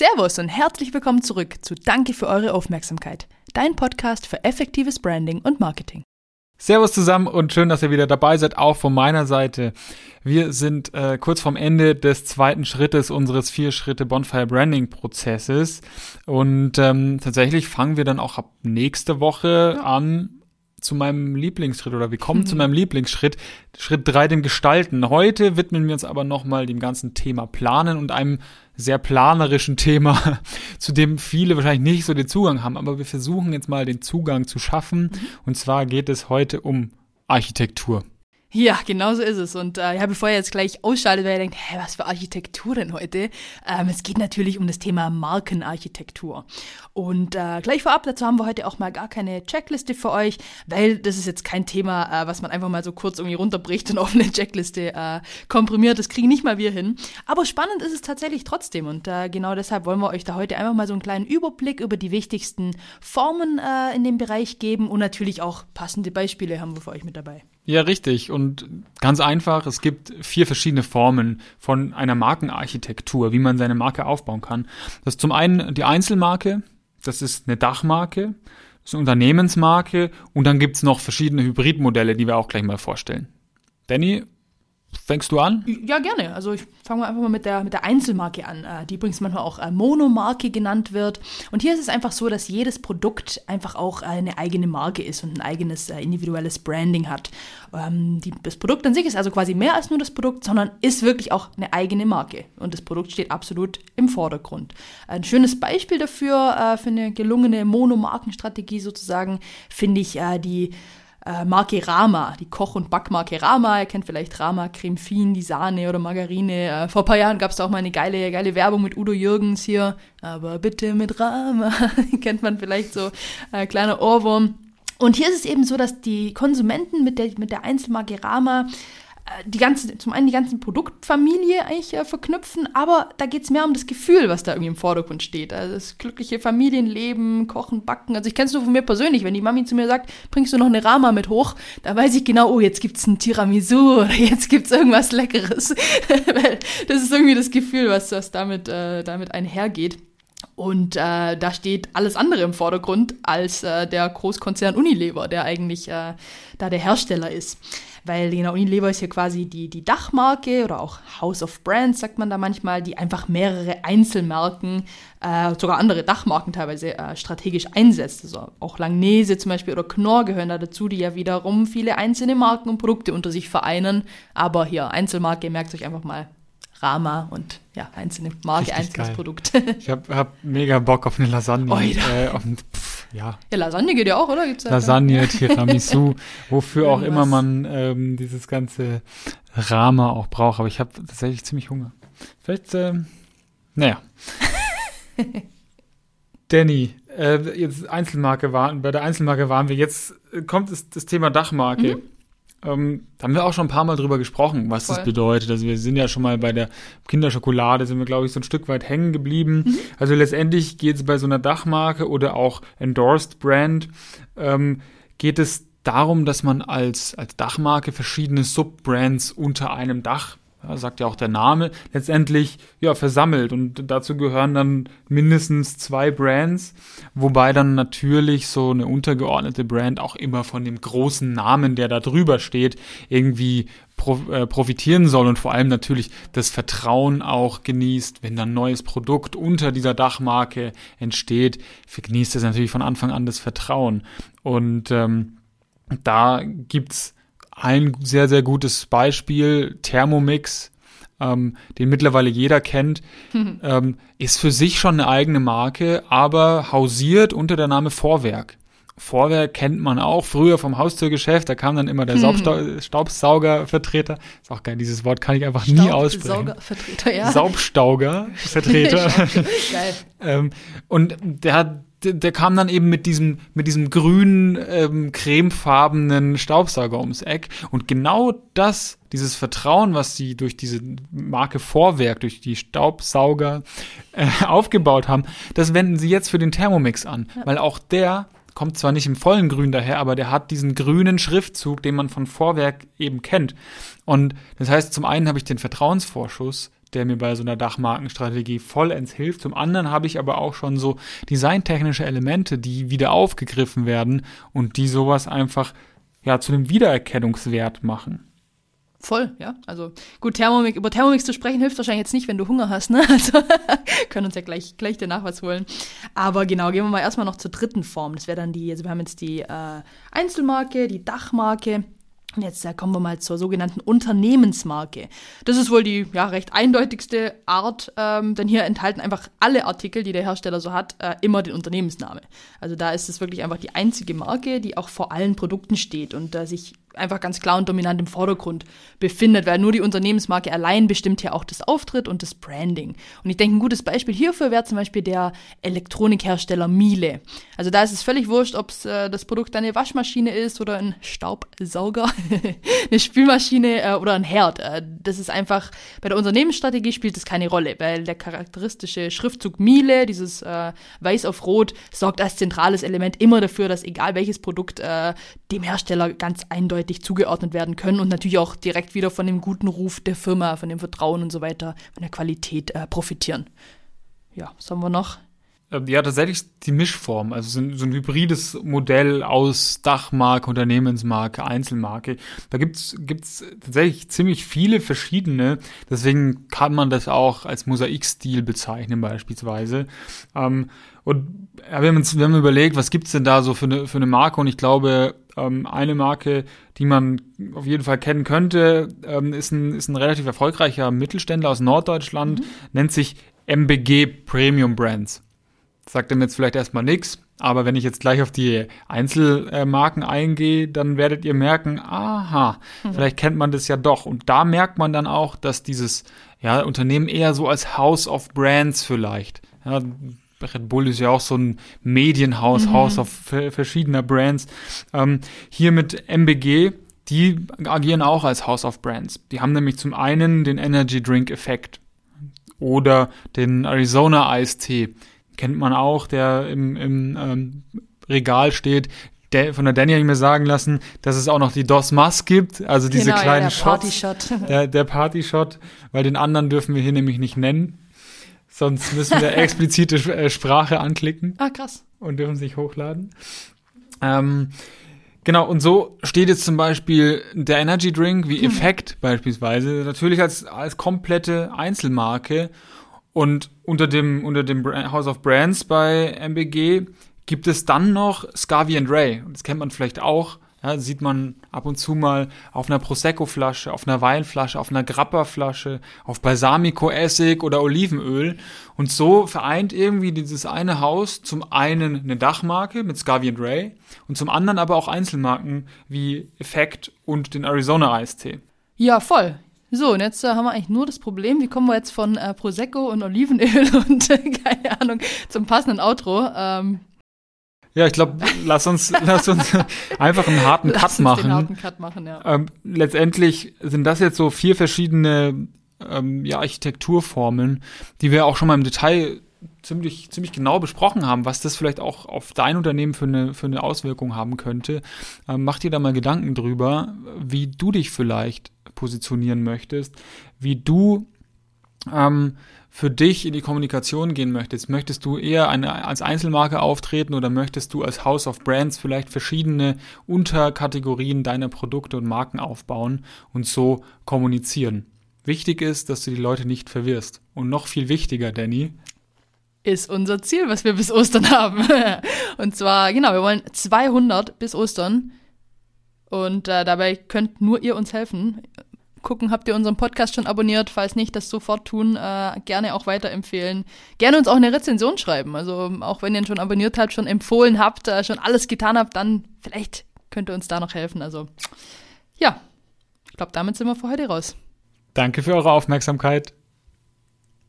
Servus und herzlich willkommen zurück zu Danke für eure Aufmerksamkeit, dein Podcast für effektives Branding und Marketing. Servus zusammen und schön, dass ihr wieder dabei seid, auch von meiner Seite. Wir sind äh, kurz vorm Ende des zweiten Schrittes unseres vier Schritte Bonfire Branding Prozesses und ähm, tatsächlich fangen wir dann auch ab nächste Woche an zu meinem Lieblingsschritt oder wir kommen zu meinem Lieblingsschritt, Schritt drei dem Gestalten. Heute widmen wir uns aber nochmal dem ganzen Thema Planen und einem sehr planerischen Thema, zu dem viele wahrscheinlich nicht so den Zugang haben, aber wir versuchen jetzt mal den Zugang zu schaffen. Mhm. Und zwar geht es heute um Architektur. Ja, genau so ist es. Und äh, ja, bevor ihr jetzt gleich ausschaltet, weil ihr denkt, hä, was für Architektur denn heute? Ähm, es geht natürlich um das Thema Markenarchitektur. Und äh, gleich vorab, dazu haben wir heute auch mal gar keine Checkliste für euch, weil das ist jetzt kein Thema, äh, was man einfach mal so kurz irgendwie runterbricht und auf eine Checkliste äh, komprimiert. Das kriegen nicht mal wir hin. Aber spannend ist es tatsächlich trotzdem. Und äh, genau deshalb wollen wir euch da heute einfach mal so einen kleinen Überblick über die wichtigsten Formen äh, in dem Bereich geben und natürlich auch passende Beispiele haben wir für euch mit dabei. Ja, richtig. Und ganz einfach, es gibt vier verschiedene Formen von einer Markenarchitektur, wie man seine Marke aufbauen kann. Das ist zum einen die Einzelmarke, das ist eine Dachmarke, das ist eine Unternehmensmarke und dann gibt's noch verschiedene Hybridmodelle, die wir auch gleich mal vorstellen. Danny, Fängst du an? Ja, gerne. Also ich fange einfach mal mit der, mit der Einzelmarke an, äh, die übrigens manchmal auch äh, Monomarke genannt wird. Und hier ist es einfach so, dass jedes Produkt einfach auch eine eigene Marke ist und ein eigenes äh, individuelles Branding hat. Ähm, das Produkt an sich ist also quasi mehr als nur das Produkt, sondern ist wirklich auch eine eigene Marke. Und das Produkt steht absolut im Vordergrund. Ein schönes Beispiel dafür, für eine gelungene Monomarkenstrategie sozusagen, finde ich die äh, Marke Rama, die Koch- und Backmarke Rama. Ihr kennt vielleicht Rama, Creme Fine, die Sahne oder Margarine. Äh, vor paar Jahren gab es auch mal eine geile, geile Werbung mit Udo Jürgens hier. Aber bitte mit Rama. kennt man vielleicht so. Äh, kleiner Ohrwurm. Und hier ist es eben so, dass die Konsumenten mit der, mit der Einzelmarke Rama die ganze, zum einen die ganzen Produktfamilie eigentlich äh, verknüpfen, aber da geht es mehr um das Gefühl, was da irgendwie im Vordergrund steht. Also das glückliche Familienleben, Kochen, Backen. Also ich kenne es nur von mir persönlich. Wenn die Mami zu mir sagt, bringst du noch eine Rama mit hoch, da weiß ich genau, oh, jetzt gibt's ein Tiramisu oder jetzt gibt's irgendwas Leckeres. Das ist irgendwie das Gefühl, was, was damit, äh, damit einhergeht. Und äh, da steht alles andere im Vordergrund als äh, der Großkonzern Unilever, der eigentlich äh, da der Hersteller ist weil genau Unilever ist ja quasi die, die Dachmarke oder auch House of Brands, sagt man da manchmal, die einfach mehrere Einzelmarken, äh, sogar andere Dachmarken teilweise äh, strategisch einsetzt. Also auch Langnese zum Beispiel oder Knorr gehören da dazu, die ja wiederum viele einzelne Marken und Produkte unter sich vereinen. Aber hier Einzelmarke, merkt euch einfach mal Rama und ja, einzelne Marke, Richtig einzelnes geil. Produkt. ich habe hab mega Bock auf eine Lasagne. Oh, ja. Äh, ja. ja, Lasagne geht ja auch, oder? Gibt's Lasagne, Tiramisu, wofür auch immer man ähm, dieses ganze Rama auch braucht. Aber ich habe tatsächlich ziemlich Hunger. Vielleicht, ähm, naja. Danny, äh, jetzt Einzelmarke waren, bei der Einzelmarke waren wir. Jetzt kommt das, das Thema Dachmarke. Mhm. Ähm, da haben wir auch schon ein paar Mal drüber gesprochen, was Voll. das bedeutet. Also wir sind ja schon mal bei der Kinderschokolade, sind wir, glaube ich, so ein Stück weit hängen geblieben. Mhm. Also letztendlich geht es bei so einer Dachmarke oder auch Endorsed Brand, ähm, geht es darum, dass man als, als Dachmarke verschiedene Subbrands unter einem Dach ja, sagt ja auch der Name, letztendlich ja versammelt. Und dazu gehören dann mindestens zwei Brands, wobei dann natürlich so eine untergeordnete Brand auch immer von dem großen Namen, der da drüber steht, irgendwie äh, profitieren soll und vor allem natürlich das Vertrauen auch genießt, wenn dann neues Produkt unter dieser Dachmarke entsteht, genießt es natürlich von Anfang an das Vertrauen. Und ähm, da gibt's ein sehr, sehr gutes Beispiel, Thermomix, ähm, den mittlerweile jeder kennt, ähm, ist für sich schon eine eigene Marke, aber hausiert unter der Name Vorwerk. Vorwerk kennt man auch früher vom Haustürgeschäft, da kam dann immer der hm. Staubsaugervertreter. Ist auch geil, dieses Wort kann ich einfach nie aussprechen. Saubstaugervertreter, ja. Saubstaugervertreter. geil. ähm, und der hat der, der kam dann eben mit diesem, mit diesem grünen, ähm, cremefarbenen Staubsauger ums Eck. Und genau das, dieses Vertrauen, was sie durch diese Marke Vorwerk, durch die Staubsauger äh, aufgebaut haben, das wenden sie jetzt für den Thermomix an. Ja. Weil auch der kommt zwar nicht im vollen Grün daher, aber der hat diesen grünen Schriftzug, den man von Vorwerk eben kennt. Und das heißt, zum einen habe ich den Vertrauensvorschuss, der mir bei so einer Dachmarkenstrategie vollends hilft. Zum anderen habe ich aber auch schon so designtechnische Elemente, die wieder aufgegriffen werden und die sowas einfach ja zu einem Wiedererkennungswert machen. Voll, ja. Also gut, Thermomix, über Thermomix zu sprechen hilft wahrscheinlich jetzt nicht, wenn du Hunger hast, ne? Also können uns ja gleich, gleich danach was holen. Aber genau, gehen wir mal erstmal noch zur dritten Form. Das wäre dann die, also wir haben jetzt die äh, Einzelmarke, die Dachmarke und jetzt äh, kommen wir mal zur sogenannten Unternehmensmarke. Das ist wohl die ja, recht eindeutigste Art, ähm, denn hier enthalten einfach alle Artikel, die der Hersteller so hat, äh, immer den Unternehmensname. Also da ist es wirklich einfach die einzige Marke, die auch vor allen Produkten steht und äh, sich einfach ganz klar und dominant im Vordergrund befindet, weil nur die Unternehmensmarke allein bestimmt hier auch das Auftritt und das Branding. Und ich denke, ein gutes Beispiel hierfür wäre zum Beispiel der Elektronikhersteller Miele. Also da ist es völlig wurscht, ob äh, das Produkt eine Waschmaschine ist oder ein Staubsauger, eine Spülmaschine äh, oder ein Herd. Äh, das ist einfach, bei der Unternehmensstrategie spielt das keine Rolle, weil der charakteristische Schriftzug Miele, dieses äh, Weiß auf Rot, sorgt als zentrales Element immer dafür, dass egal welches Produkt äh, dem Hersteller ganz eindeutig eindeutig zugeordnet werden können und natürlich auch direkt wieder von dem guten Ruf der Firma, von dem Vertrauen und so weiter, von der Qualität äh, profitieren. Ja, was haben wir noch? Ähm, ja, tatsächlich die Mischform, also so ein, so ein hybrides Modell aus Dachmarke, Unternehmensmarke, Einzelmarke. Da gibt's gibt's tatsächlich ziemlich viele verschiedene, deswegen kann man das auch als Mosaikstil bezeichnen beispielsweise. Ähm, und ja, wir, haben uns, wir haben überlegt, was gibt's denn da so für eine, für eine Marke und ich glaube, ähm, eine Marke, die man auf jeden Fall kennen könnte, ähm, ist, ein, ist ein relativ erfolgreicher Mittelständler aus Norddeutschland, mhm. nennt sich MBG Premium Brands. sagt dem jetzt vielleicht erstmal nichts, aber wenn ich jetzt gleich auf die Einzelmarken eingehe, dann werdet ihr merken, aha, mhm. vielleicht kennt man das ja doch. Und da merkt man dann auch, dass dieses ja, Unternehmen eher so als House of Brands vielleicht. Ja, Red Bull ist ja auch so ein Medienhaus, mhm. Haus auf verschiedener Brands. Ähm, hier mit MBG, die agieren auch als House of Brands. Die haben nämlich zum einen den Energy Drink Effekt oder den Arizona Eistee. Kennt man auch, der im, im ähm, Regal steht. Der, von der Daniel habe ich mir sagen lassen, dass es auch noch die DOS Mask gibt, also diese genau, kleinen ja, der Shots. Party-Shot. Der, der Party-Shot, weil den anderen dürfen wir hier nämlich nicht nennen. Sonst müssen wir explizite äh, Sprache anklicken. Ah, krass. Und dürfen sich hochladen. Ähm, genau, und so steht jetzt zum Beispiel der Energy Drink wie hm. Effekt beispielsweise, natürlich als, als komplette Einzelmarke. Und unter dem, unter dem House of Brands bei MBG gibt es dann noch Scavi and Ray. Das kennt man vielleicht auch ja, sieht man ab und zu mal auf einer Prosecco-Flasche, auf einer Weinflasche, auf einer Grappa-Flasche, auf Balsamico-Essig oder Olivenöl. Und so vereint irgendwie dieses eine Haus zum einen eine Dachmarke mit Scavi Ray und zum anderen aber auch Einzelmarken wie Effekt und den Arizona Eistee. Ja, voll. So, und jetzt äh, haben wir eigentlich nur das Problem, wie kommen wir jetzt von äh, Prosecco und Olivenöl und äh, keine Ahnung zum passenden Outro. Ähm, ja, ich glaube, lass uns, lass uns einfach einen harten lass Cut machen. Harten Cut machen ja. ähm, letztendlich sind das jetzt so vier verschiedene ähm, ja, Architekturformeln, die wir auch schon mal im Detail ziemlich, ziemlich genau besprochen haben, was das vielleicht auch auf dein Unternehmen für eine, für eine Auswirkung haben könnte. Ähm, mach dir da mal Gedanken drüber, wie du dich vielleicht positionieren möchtest, wie du ähm, für dich in die Kommunikation gehen möchtest. Möchtest du eher eine, als Einzelmarke auftreten oder möchtest du als House of Brands vielleicht verschiedene Unterkategorien deiner Produkte und Marken aufbauen und so kommunizieren? Wichtig ist, dass du die Leute nicht verwirrst. Und noch viel wichtiger, Danny, ist unser Ziel, was wir bis Ostern haben. und zwar, genau, wir wollen 200 bis Ostern. Und äh, dabei könnt nur ihr uns helfen gucken, habt ihr unseren Podcast schon abonniert? Falls nicht, das sofort tun. Äh, gerne auch weiterempfehlen. Gerne uns auch eine Rezension schreiben. Also auch wenn ihr ihn schon abonniert habt, schon empfohlen habt, äh, schon alles getan habt, dann vielleicht könnt ihr uns da noch helfen. Also ja, ich glaube, damit sind wir für heute raus. Danke für eure Aufmerksamkeit.